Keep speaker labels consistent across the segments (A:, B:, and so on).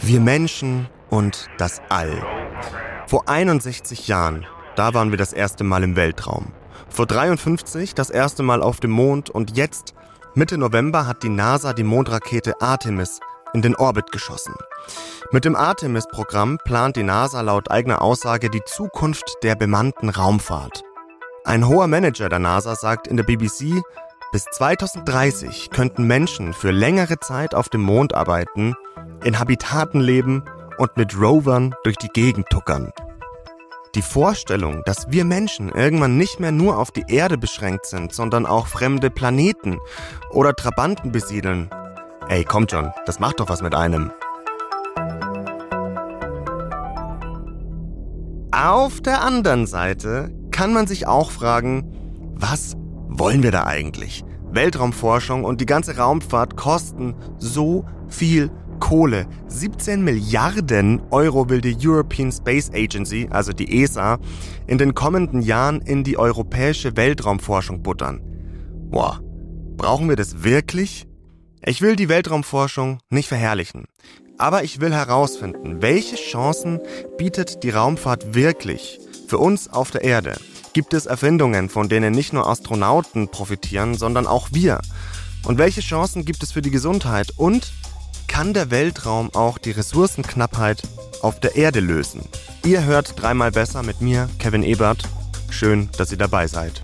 A: Wir Menschen und das All. Vor 61 Jahren, da waren wir das erste Mal im Weltraum. Vor 53 das erste Mal auf dem Mond und jetzt, Mitte November, hat die NASA die Mondrakete Artemis in den Orbit geschossen. Mit dem Artemis-Programm plant die NASA laut eigener Aussage die Zukunft der bemannten Raumfahrt. Ein hoher Manager der NASA sagt in der BBC, bis 2030 könnten Menschen für längere Zeit auf dem Mond arbeiten, in Habitaten leben und mit Rovern durch die Gegend tuckern. Die Vorstellung, dass wir Menschen irgendwann nicht mehr nur auf die Erde beschränkt sind, sondern auch fremde Planeten oder Trabanten besiedeln. Ey, kommt schon, das macht doch was mit einem. Auf der anderen Seite kann man sich auch fragen, was wollen wir da eigentlich? Weltraumforschung und die ganze Raumfahrt kosten so viel Kohle. 17 Milliarden Euro will die European Space Agency, also die ESA, in den kommenden Jahren in die europäische Weltraumforschung buttern. Boah, brauchen wir das wirklich? Ich will die Weltraumforschung nicht verherrlichen. Aber ich will herausfinden, welche Chancen bietet die Raumfahrt wirklich für uns auf der Erde? Gibt es Erfindungen, von denen nicht nur Astronauten profitieren, sondern auch wir? Und welche Chancen gibt es für die Gesundheit? Und kann der Weltraum auch die Ressourcenknappheit auf der Erde lösen? Ihr hört dreimal besser mit mir, Kevin Ebert. Schön, dass ihr dabei seid.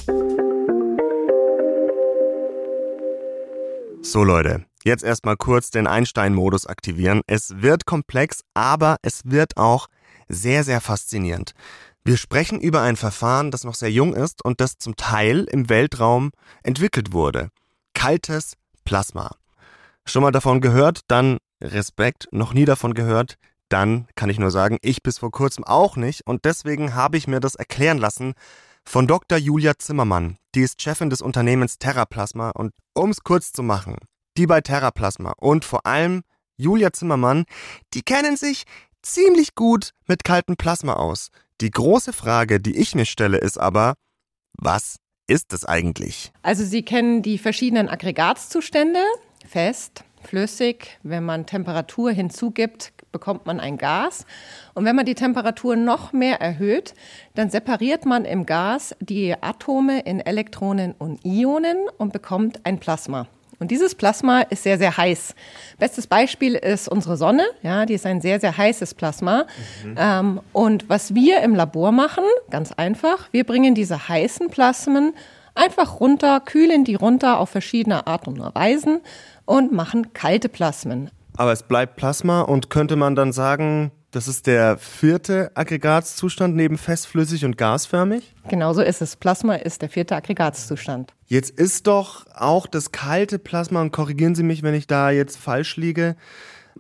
A: So Leute, jetzt erstmal kurz den Einstein-Modus aktivieren. Es wird komplex, aber es wird auch sehr, sehr faszinierend. Wir sprechen über ein Verfahren, das noch sehr jung ist und das zum Teil im Weltraum entwickelt wurde. Kaltes Plasma. Schon mal davon gehört, dann Respekt, noch nie davon gehört, dann kann ich nur sagen, ich bis vor kurzem auch nicht und deswegen habe ich mir das erklären lassen von Dr. Julia Zimmermann. Die ist Chefin des Unternehmens Terraplasma und um es kurz zu machen, die bei Terraplasma und vor allem Julia Zimmermann, die kennen sich ziemlich gut mit kaltem Plasma aus. Die große Frage, die ich mir stelle, ist aber, was ist es eigentlich?
B: Also Sie kennen die verschiedenen Aggregatzustände, fest, flüssig. Wenn man Temperatur hinzugibt, bekommt man ein Gas. Und wenn man die Temperatur noch mehr erhöht, dann separiert man im Gas die Atome in Elektronen und Ionen und bekommt ein Plasma. Und dieses Plasma ist sehr, sehr heiß. Bestes Beispiel ist unsere Sonne. Ja, die ist ein sehr, sehr heißes Plasma. Mhm. Ähm, und was wir im Labor machen, ganz einfach, wir bringen diese heißen Plasmen einfach runter, kühlen die runter auf verschiedene Arten und Weisen und machen kalte Plasmen.
A: Aber es bleibt Plasma und könnte man dann sagen, das ist der vierte Aggregatzustand neben festflüssig und gasförmig?
B: Genauso ist es. Plasma ist der vierte Aggregatzustand.
A: Jetzt ist doch auch das kalte Plasma, und korrigieren Sie mich, wenn ich da jetzt falsch liege,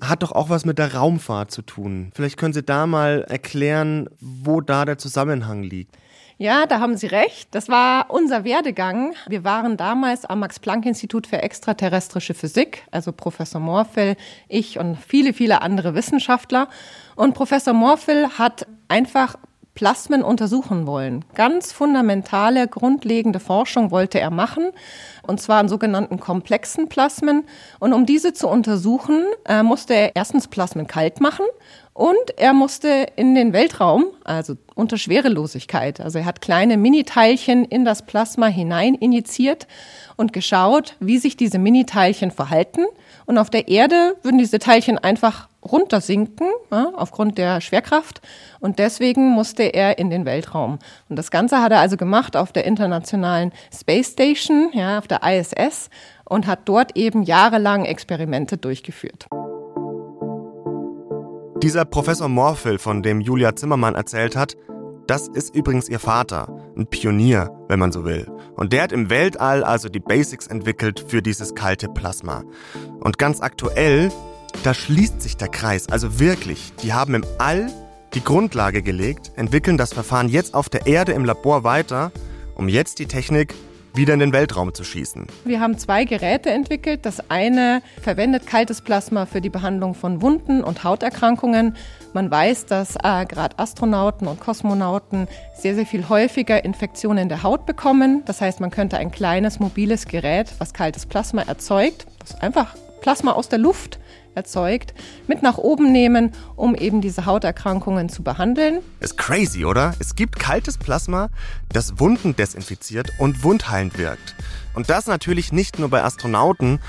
A: hat doch auch was mit der Raumfahrt zu tun. Vielleicht können Sie da mal erklären, wo da der Zusammenhang liegt.
B: Ja, da haben Sie recht. Das war unser Werdegang. Wir waren damals am Max-Planck-Institut für extraterrestrische Physik, also Professor Morfell, ich und viele, viele andere Wissenschaftler. Und Professor Morfell hat einfach Plasmen untersuchen wollen. Ganz fundamentale, grundlegende Forschung wollte er machen, und zwar an sogenannten komplexen Plasmen. Und um diese zu untersuchen, äh, musste er erstens Plasmen kalt machen und er musste in den Weltraum, also unter Schwerelosigkeit. Also er hat kleine Miniteilchen in das Plasma hinein injiziert und geschaut, wie sich diese Miniteilchen verhalten. Und auf der Erde würden diese Teilchen einfach runtersinken ja, aufgrund der Schwerkraft. Und deswegen musste er in den Weltraum. Und das Ganze hat er also gemacht auf der Internationalen Space Station, ja, auf der ISS, und hat dort eben jahrelang Experimente durchgeführt.
A: Dieser Professor Morphel, von dem Julia Zimmermann erzählt hat, das ist übrigens ihr Vater, ein Pionier, wenn man so will. Und der hat im Weltall also die Basics entwickelt für dieses kalte Plasma. Und ganz aktuell, da schließt sich der Kreis, also wirklich, die haben im All die Grundlage gelegt, entwickeln das Verfahren jetzt auf der Erde im Labor weiter, um jetzt die Technik wieder in den Weltraum zu schießen.
B: Wir haben zwei Geräte entwickelt. Das eine verwendet kaltes Plasma für die Behandlung von Wunden und Hauterkrankungen. Man weiß, dass äh, gerade Astronauten und Kosmonauten sehr, sehr viel häufiger Infektionen der Haut bekommen. Das heißt, man könnte ein kleines mobiles Gerät, was kaltes Plasma erzeugt, das einfach Plasma aus der Luft erzeugt, mit nach oben nehmen, um eben diese Hauterkrankungen zu behandeln.
A: Ist crazy, oder? Es gibt kaltes Plasma, das Wunden desinfiziert und wundheilend wirkt. Und das natürlich nicht nur bei Astronauten,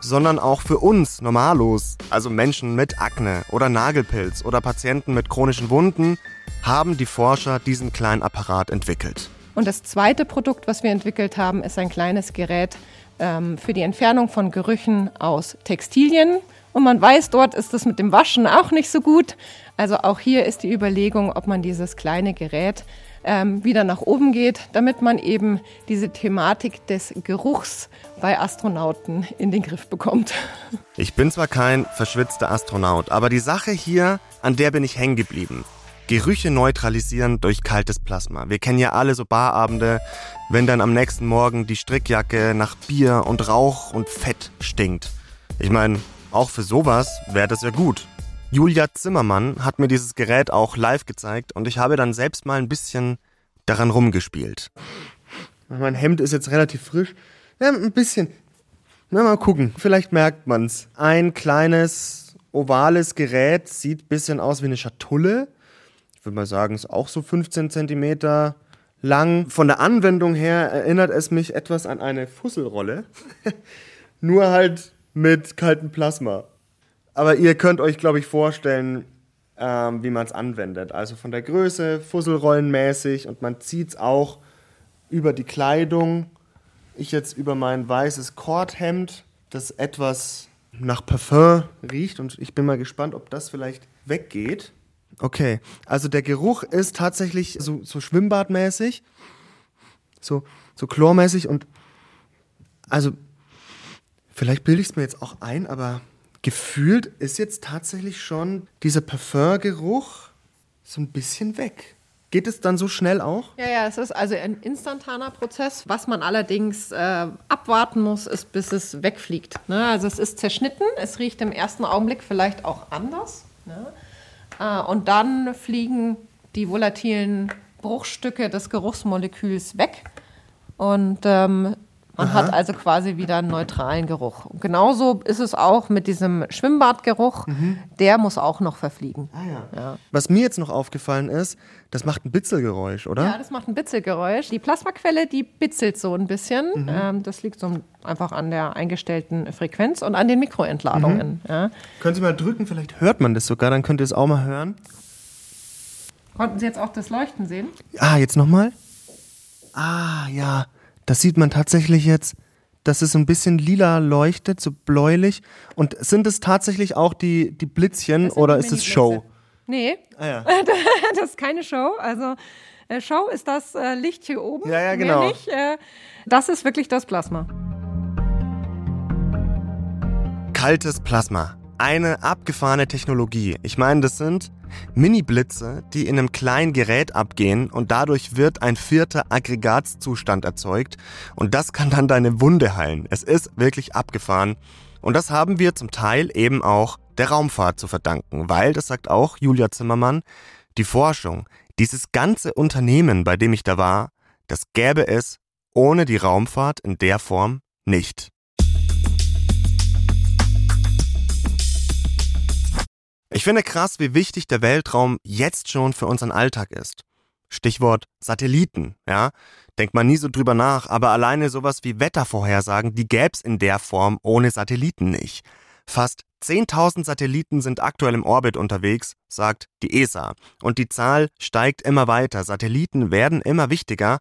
A: sondern auch für uns Normalos, also Menschen mit Akne oder Nagelpilz oder Patienten mit chronischen Wunden, haben die Forscher diesen kleinen Apparat entwickelt.
B: Und das zweite Produkt, was wir entwickelt haben, ist ein kleines Gerät ähm, für die Entfernung von Gerüchen aus Textilien. Und man weiß, dort ist es mit dem Waschen auch nicht so gut. Also auch hier ist die Überlegung, ob man dieses kleine Gerät ähm, wieder nach oben geht, damit man eben diese Thematik des Geruchs bei Astronauten in den Griff bekommt.
A: Ich bin zwar kein verschwitzter Astronaut, aber die Sache hier, an der bin ich hängen geblieben. Gerüche neutralisieren durch kaltes Plasma. Wir kennen ja alle so Barabende, wenn dann am nächsten Morgen die Strickjacke nach Bier und Rauch und Fett stinkt. Ich meine, auch für sowas wäre das ja gut. Julia Zimmermann hat mir dieses Gerät auch live gezeigt und ich habe dann selbst mal ein bisschen daran rumgespielt. Mein Hemd ist jetzt relativ frisch. Ja, ein bisschen. Na, mal gucken. Vielleicht merkt man's. Ein kleines ovales Gerät sieht ein bisschen aus wie eine Schatulle würde mal sagen, ist auch so 15 cm lang. Von der Anwendung her erinnert es mich etwas an eine Fusselrolle. Nur halt mit kaltem Plasma. Aber ihr könnt euch, glaube ich, vorstellen, ähm, wie man es anwendet. Also von der Größe, Fusselrollenmäßig und man zieht es auch über die Kleidung. Ich jetzt über mein weißes Kordhemd, das etwas nach Parfum riecht und ich bin mal gespannt, ob das vielleicht weggeht. Okay, also der Geruch ist tatsächlich so, so schwimmbadmäßig, so, so chlormäßig und also vielleicht bilde ich es mir jetzt auch ein, aber gefühlt ist jetzt tatsächlich schon dieser Parfumgeruch so ein bisschen weg. Geht es dann so schnell auch?
B: Ja, ja, es ist also ein instantaner Prozess. Was man allerdings äh, abwarten muss, ist, bis es wegfliegt. Ne? Also es ist zerschnitten, es riecht im ersten Augenblick vielleicht auch anders. Ne? Äh, und dann fliegen die volatilen Bruchstücke des Geruchsmoleküls weg. Und ähm, man Aha. hat also quasi wieder einen neutralen Geruch. Und genauso ist es auch mit diesem Schwimmbadgeruch. Mhm. Der muss auch noch verfliegen.
A: Ah, ja. Ja. Was mir jetzt noch aufgefallen ist, das macht ein Bitzelgeräusch, oder?
B: Ja, das macht ein Bitzelgeräusch. Die Plasmaquelle, die bitzelt so ein bisschen. Mhm. Ähm, das liegt so einfach an der eingestellten Frequenz und an den Mikroentladungen. Mhm. Ja.
A: Können Sie mal drücken, vielleicht hört man das sogar, dann könnt ihr es auch mal hören.
B: Konnten Sie jetzt auch das Leuchten sehen?
A: Ah, jetzt nochmal? Ah, ja. Das sieht man tatsächlich jetzt, dass es ein bisschen lila leuchtet, so bläulich. Und sind es tatsächlich auch die, die Blitzchen oder ist es Show?
B: Nee, ah, ja. das ist keine Show. Also äh, Show ist das äh, Licht hier oben.
A: Ja, ja, genau. Nicht,
B: äh, das ist wirklich das Plasma.
A: Kaltes Plasma. Eine abgefahrene Technologie. Ich meine, das sind Mini-Blitze, die in einem kleinen Gerät abgehen und dadurch wird ein vierter Aggregatzustand erzeugt und das kann dann deine Wunde heilen. Es ist wirklich abgefahren und das haben wir zum Teil eben auch der Raumfahrt zu verdanken, weil, das sagt auch Julia Zimmermann, die Forschung, dieses ganze Unternehmen, bei dem ich da war, das gäbe es ohne die Raumfahrt in der Form nicht. Ich finde krass, wie wichtig der Weltraum jetzt schon für unseren Alltag ist. Stichwort Satelliten, ja. Denkt man nie so drüber nach, aber alleine sowas wie Wettervorhersagen, die gäb's in der Form ohne Satelliten nicht. Fast 10.000 Satelliten sind aktuell im Orbit unterwegs, sagt die ESA. Und die Zahl steigt immer weiter. Satelliten werden immer wichtiger.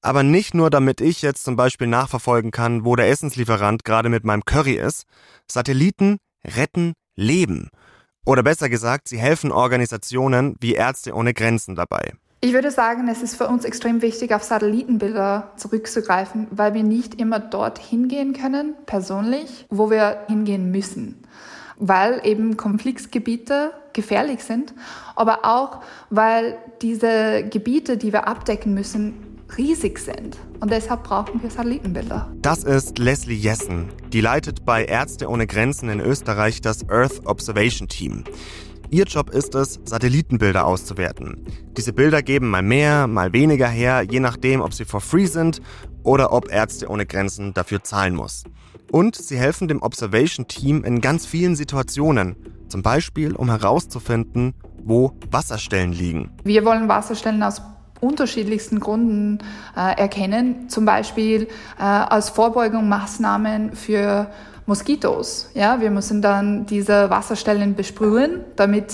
A: Aber nicht nur, damit ich jetzt zum Beispiel nachverfolgen kann, wo der Essenslieferant gerade mit meinem Curry ist. Satelliten retten Leben. Oder besser gesagt, sie helfen Organisationen wie Ärzte ohne Grenzen dabei.
C: Ich würde sagen, es ist für uns extrem wichtig, auf Satellitenbilder zurückzugreifen, weil wir nicht immer dort hingehen können, persönlich, wo wir hingehen müssen. Weil eben Konfliktgebiete gefährlich sind, aber auch, weil diese Gebiete, die wir abdecken müssen, riesig sind. Und deshalb brauchen wir Satellitenbilder.
A: Das ist Leslie Jessen. Die leitet bei Ärzte ohne Grenzen in Österreich das Earth Observation Team. Ihr Job ist es, Satellitenbilder auszuwerten. Diese Bilder geben mal mehr, mal weniger her, je nachdem, ob sie for free sind oder ob Ärzte ohne Grenzen dafür zahlen muss. Und sie helfen dem Observation Team in ganz vielen Situationen, zum Beispiel um herauszufinden, wo Wasserstellen liegen.
C: Wir wollen Wasserstellen aus unterschiedlichsten Gründen äh, erkennen, zum Beispiel äh, als Vorbeugung Maßnahmen für Moskitos. Ja, wir müssen dann diese Wasserstellen besprühen, damit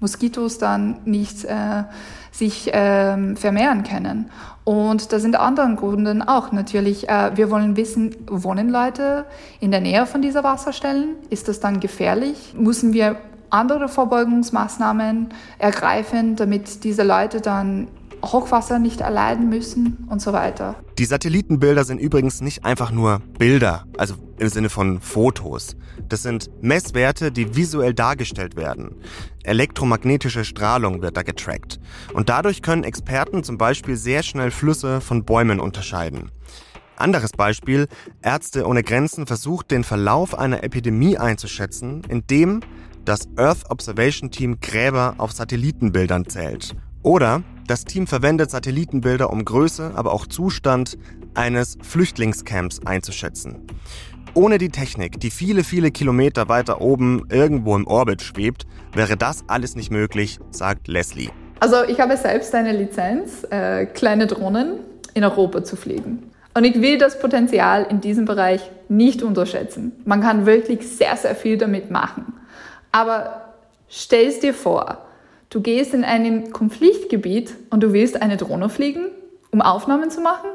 C: Moskitos dann nicht äh, sich äh, vermehren können. Und da sind andere Gründe auch natürlich. Äh, wir wollen wissen, wohnen Leute in der Nähe von dieser Wasserstellen? Ist das dann gefährlich? Müssen wir andere Vorbeugungsmaßnahmen ergreifen, damit diese Leute dann Hochwasser nicht erleiden müssen und so weiter.
A: Die Satellitenbilder sind übrigens nicht einfach nur Bilder, also im Sinne von Fotos. Das sind Messwerte, die visuell dargestellt werden. Elektromagnetische Strahlung wird da getrackt. Und dadurch können Experten zum Beispiel sehr schnell Flüsse von Bäumen unterscheiden. Anderes Beispiel, Ärzte ohne Grenzen versucht den Verlauf einer Epidemie einzuschätzen, indem das Earth Observation Team Gräber auf Satellitenbildern zählt. Oder das Team verwendet Satellitenbilder, um Größe, aber auch Zustand eines Flüchtlingscamps einzuschätzen. Ohne die Technik, die viele, viele Kilometer weiter oben irgendwo im Orbit schwebt, wäre das alles nicht möglich, sagt Leslie.
C: Also ich habe selbst eine Lizenz, äh, kleine Drohnen in Europa zu fliegen. Und ich will das Potenzial in diesem Bereich nicht unterschätzen. Man kann wirklich sehr, sehr viel damit machen. Aber stell es dir vor, Du gehst in ein Konfliktgebiet und du willst eine Drohne fliegen, um Aufnahmen zu machen.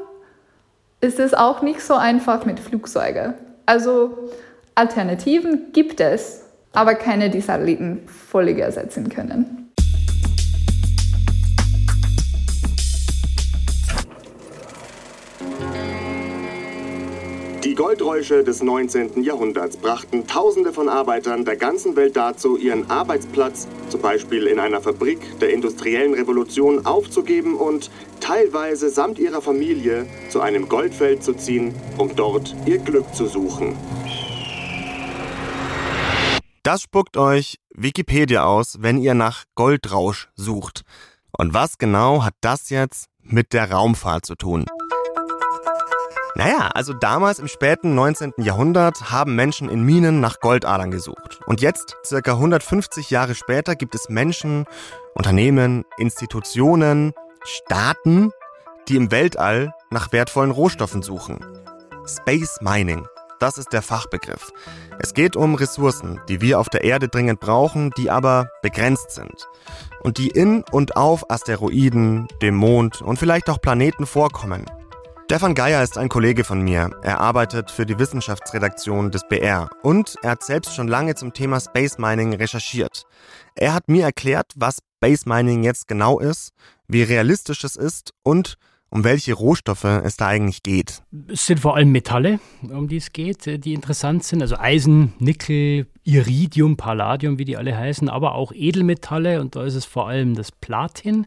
C: Ist es auch nicht so einfach mit Flugzeugen. Also Alternativen gibt es, aber keine, die Satelliten völlig ersetzen können.
A: Die Goldräusche des 19. Jahrhunderts brachten Tausende von Arbeitern der ganzen Welt dazu, ihren Arbeitsplatz, zum Beispiel in einer Fabrik der industriellen Revolution, aufzugeben und teilweise samt ihrer Familie zu einem Goldfeld zu ziehen, um dort ihr Glück zu suchen. Das spuckt euch Wikipedia aus, wenn ihr nach Goldrausch sucht. Und was genau hat das jetzt mit der Raumfahrt zu tun? Naja, also damals im späten 19. Jahrhundert haben Menschen in Minen nach Goldadern gesucht. Und jetzt, circa 150 Jahre später, gibt es Menschen, Unternehmen, Institutionen, Staaten, die im Weltall nach wertvollen Rohstoffen suchen. Space Mining, das ist der Fachbegriff. Es geht um Ressourcen, die wir auf der Erde dringend brauchen, die aber begrenzt sind. Und die in und auf Asteroiden, dem Mond und vielleicht auch Planeten vorkommen. Stefan Geier ist ein Kollege von mir. Er arbeitet für die Wissenschaftsredaktion des BR und er hat selbst schon lange zum Thema Space Mining recherchiert. Er hat mir erklärt, was Space Mining jetzt genau ist, wie realistisch es ist und um welche Rohstoffe es da eigentlich geht.
D: Es sind vor allem Metalle, um die es geht, die interessant sind. Also Eisen, Nickel, Iridium, Palladium, wie die alle heißen, aber auch Edelmetalle und da ist es vor allem das Platin,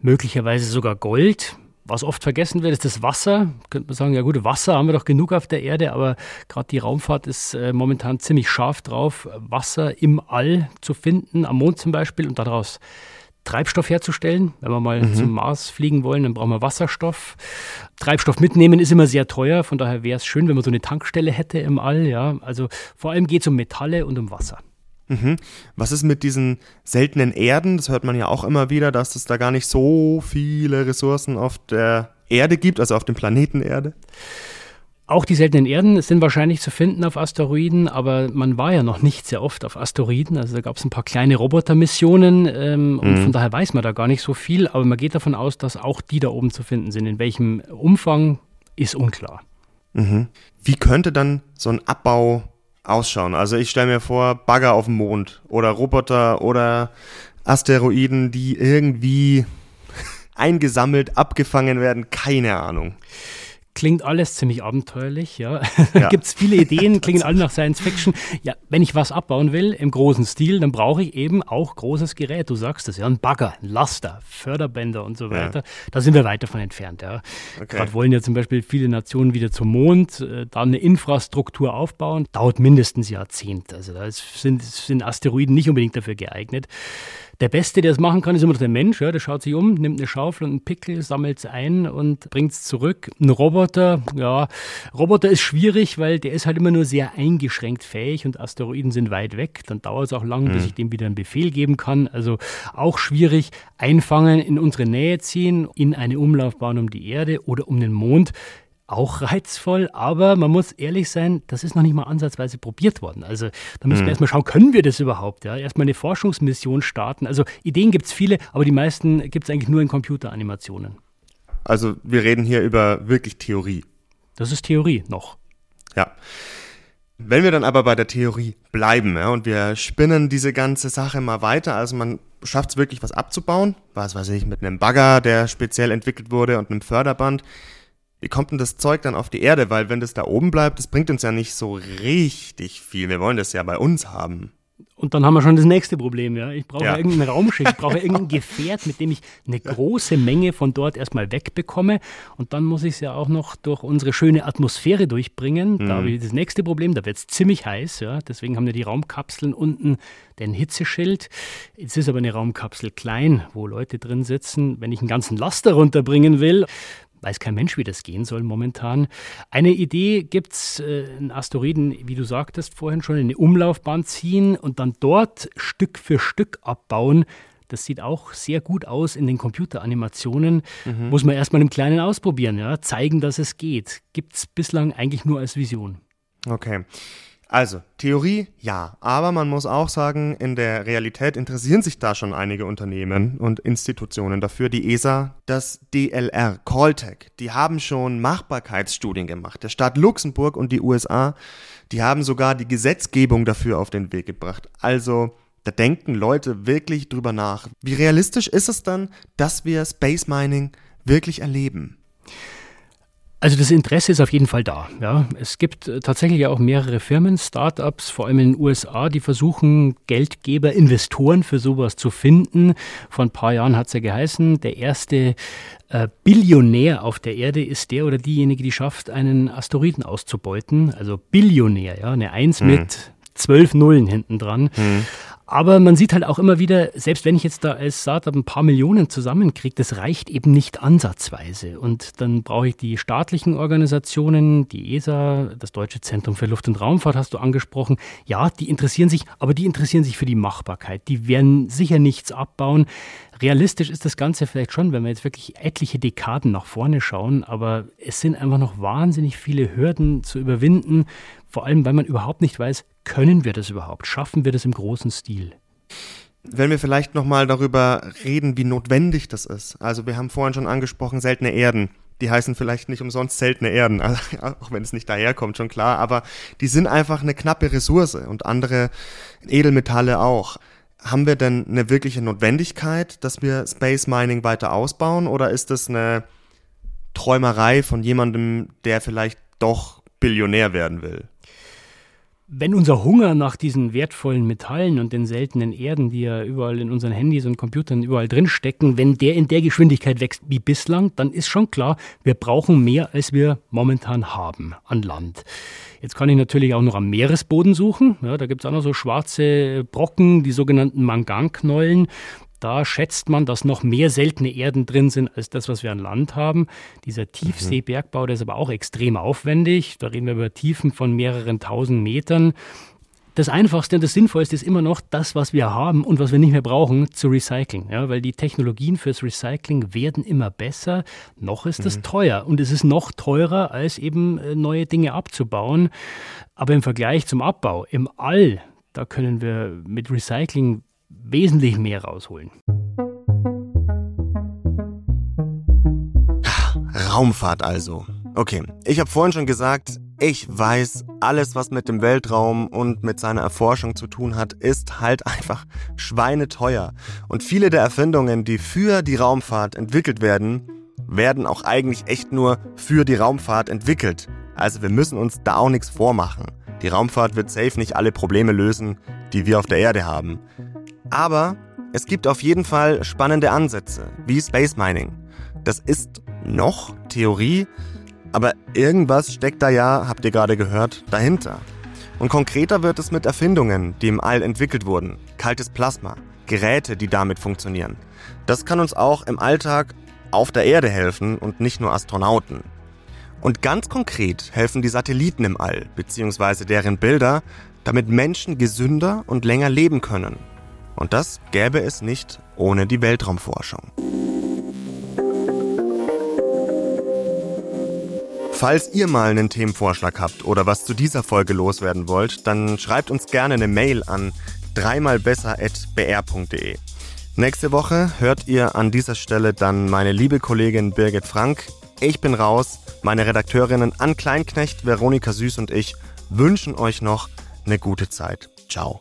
D: möglicherweise sogar Gold. Was oft vergessen wird, ist das Wasser. Könnte man sagen, ja gut, Wasser haben wir doch genug auf der Erde, aber gerade die Raumfahrt ist äh, momentan ziemlich scharf drauf, Wasser im All zu finden, am Mond zum Beispiel, und daraus Treibstoff herzustellen. Wenn wir mal mhm. zum Mars fliegen wollen, dann brauchen wir Wasserstoff. Treibstoff mitnehmen ist immer sehr teuer, von daher wäre es schön, wenn man so eine Tankstelle hätte im All. Ja. Also vor allem geht es um Metalle und um Wasser.
A: Mhm. Was ist mit diesen seltenen Erden? Das hört man ja auch immer wieder, dass es da gar nicht so viele Ressourcen auf der Erde gibt, also auf dem Planeten Erde.
D: Auch die seltenen Erden sind wahrscheinlich zu finden auf Asteroiden, aber man war ja noch nicht sehr oft auf Asteroiden. Also da gab es ein paar kleine Robotermissionen ähm, und mhm. von daher weiß man da gar nicht so viel. Aber man geht davon aus, dass auch die da oben zu finden sind. In welchem Umfang ist unklar.
A: Mhm. Wie könnte dann so ein Abbau ausschauen. Also ich stelle mir vor, Bagger auf dem Mond oder Roboter oder Asteroiden, die irgendwie eingesammelt, abgefangen werden, keine Ahnung.
D: Klingt alles ziemlich abenteuerlich, ja. ja. Gibt es viele Ideen, klingen alle nach Science Fiction. Ja, wenn ich was abbauen will im großen Stil, dann brauche ich eben auch großes Gerät. Du sagst es, ja, ein Bagger, ein Laster, Förderbänder und so weiter. Ja. Da sind wir weit davon entfernt, ja. Okay. Gerade wollen ja zum Beispiel viele Nationen wieder zum Mond, äh, dann eine Infrastruktur aufbauen, dauert mindestens Jahrzehnte. Also da sind, sind Asteroiden nicht unbedingt dafür geeignet. Der Beste, der es machen kann, ist immer noch der Mensch. Ja, der schaut sich um, nimmt eine Schaufel und einen Pickel, sammelt es ein und bringt es zurück. Ein Roboter, ja, Roboter ist schwierig, weil der ist halt immer nur sehr eingeschränkt fähig und Asteroiden sind weit weg. Dann dauert es auch lang, mhm. bis ich dem wieder einen Befehl geben kann. Also auch schwierig. Einfangen, in unsere Nähe ziehen, in eine Umlaufbahn um die Erde oder um den Mond auch reizvoll, aber man muss ehrlich sein, das ist noch nicht mal ansatzweise probiert worden. Also da müssen mhm. wir erstmal schauen, können wir das überhaupt? Ja? Erstmal eine Forschungsmission starten. Also Ideen gibt es viele, aber die meisten gibt es eigentlich nur in Computeranimationen.
A: Also wir reden hier über wirklich Theorie.
D: Das ist Theorie noch.
A: Ja. Wenn wir dann aber bei der Theorie bleiben ja, und wir spinnen diese ganze Sache mal weiter, also man schafft es wirklich was abzubauen, was weiß ich, mit einem Bagger, der speziell entwickelt wurde und einem Förderband, wie kommt denn das Zeug dann auf die Erde? Weil wenn das da oben bleibt, das bringt uns ja nicht so richtig viel. Wir wollen das ja bei uns haben.
D: Und dann haben wir schon das nächste Problem, ja. Ich brauche ja. irgendein Raumschiff, ich brauche irgendein Gefährt, mit dem ich eine große Menge von dort erstmal wegbekomme. Und dann muss ich es ja auch noch durch unsere schöne Atmosphäre durchbringen. Mhm. Da habe ich das nächste Problem, da wird es ziemlich heiß, ja. Deswegen haben wir die Raumkapseln unten den Hitzeschild. Jetzt ist aber eine Raumkapsel klein, wo Leute drin sitzen. Wenn ich einen ganzen Laster runterbringen will, weiß kein Mensch, wie das gehen soll momentan. Eine Idee gibt es, äh, einen Asteroiden, wie du sagtest vorhin schon, in eine Umlaufbahn ziehen und dann dort Stück für Stück abbauen. Das sieht auch sehr gut aus in den Computeranimationen. Mhm. Muss man erstmal im Kleinen ausprobieren, ja? zeigen, dass es geht. Gibt es bislang eigentlich nur als Vision.
A: Okay. Also, Theorie ja, aber man muss auch sagen, in der Realität interessieren sich da schon einige Unternehmen und Institutionen dafür. Die ESA, das DLR, Caltech, die haben schon Machbarkeitsstudien gemacht. Der Staat Luxemburg und die USA, die haben sogar die Gesetzgebung dafür auf den Weg gebracht. Also, da denken Leute wirklich drüber nach. Wie realistisch ist es dann, dass wir Space Mining wirklich erleben?
D: Also das Interesse ist auf jeden Fall da. Ja. Es gibt äh, tatsächlich auch mehrere Firmen, Startups, vor allem in den USA, die versuchen, Geldgeber, Investoren für sowas zu finden. Vor ein paar Jahren hat es ja geheißen, der erste äh, Billionär auf der Erde ist der oder diejenige, die schafft, einen Asteroiden auszubeuten. Also Billionär, ja, eine Eins hm. mit zwölf Nullen hinten dran. Hm. Aber man sieht halt auch immer wieder, selbst wenn ich jetzt da als Startup ein paar Millionen zusammenkriege, das reicht eben nicht ansatzweise. Und dann brauche ich die staatlichen Organisationen, die ESA, das Deutsche Zentrum für Luft- und Raumfahrt hast du angesprochen. Ja, die interessieren sich, aber die interessieren sich für die Machbarkeit. Die werden sicher nichts abbauen. Realistisch ist das Ganze vielleicht schon, wenn wir jetzt wirklich etliche Dekaden nach vorne schauen, aber es sind einfach noch wahnsinnig viele Hürden zu überwinden, vor allem weil man überhaupt nicht weiß, können wir das überhaupt? Schaffen wir das im großen Stil?
A: Wenn wir vielleicht nochmal darüber reden, wie notwendig das ist. Also wir haben vorhin schon angesprochen, seltene Erden. Die heißen vielleicht nicht umsonst seltene Erden, also, auch wenn es nicht daherkommt, schon klar, aber die sind einfach eine knappe Ressource und andere Edelmetalle auch. Haben wir denn eine wirkliche Notwendigkeit, dass wir Space Mining weiter ausbauen oder ist das eine Träumerei von jemandem, der vielleicht doch Billionär werden will?
D: Wenn unser Hunger nach diesen wertvollen Metallen und den seltenen Erden, die ja überall in unseren Handys und Computern überall drinstecken, wenn der in der Geschwindigkeit wächst wie bislang, dann ist schon klar, wir brauchen mehr, als wir momentan haben an Land. Jetzt kann ich natürlich auch noch am Meeresboden suchen. Ja, da gibt es auch noch so schwarze Brocken, die sogenannten Manganknollen. Da schätzt man, dass noch mehr seltene Erden drin sind als das, was wir an Land haben. Dieser Tiefseebergbau, der ist aber auch extrem aufwendig. Da reden wir über Tiefen von mehreren tausend Metern. Das Einfachste und das Sinnvollste ist immer noch, das, was wir haben und was wir nicht mehr brauchen, zu recyceln. Ja, weil die Technologien fürs Recycling werden immer besser. Noch ist es mhm. teuer und es ist noch teurer, als eben äh, neue Dinge abzubauen. Aber im Vergleich zum Abbau im All, da können wir mit Recycling wesentlich mehr rausholen.
A: Raumfahrt also. Okay, ich habe vorhin schon gesagt, ich weiß, alles, was mit dem Weltraum und mit seiner Erforschung zu tun hat, ist halt einfach schweineteuer. Und viele der Erfindungen, die für die Raumfahrt entwickelt werden, werden auch eigentlich echt nur für die Raumfahrt entwickelt. Also wir müssen uns da auch nichts vormachen. Die Raumfahrt wird safe nicht alle Probleme lösen, die wir auf der Erde haben. Aber es gibt auf jeden Fall spannende Ansätze, wie Space Mining. Das ist noch Theorie, aber irgendwas steckt da ja, habt ihr gerade gehört, dahinter. Und konkreter wird es mit Erfindungen, die im All entwickelt wurden. Kaltes Plasma, Geräte, die damit funktionieren. Das kann uns auch im Alltag auf der Erde helfen und nicht nur Astronauten. Und ganz konkret helfen die Satelliten im All, beziehungsweise deren Bilder, damit Menschen gesünder und länger leben können. Und das gäbe es nicht ohne die Weltraumforschung. Falls ihr mal einen Themenvorschlag habt oder was zu dieser Folge loswerden wollt, dann schreibt uns gerne eine Mail an dreimalbesser.br.de. Nächste Woche hört ihr an dieser Stelle dann meine liebe Kollegin Birgit Frank. Ich bin raus. Meine Redakteurinnen Ann Kleinknecht, Veronika Süß und ich wünschen euch noch eine gute Zeit. Ciao.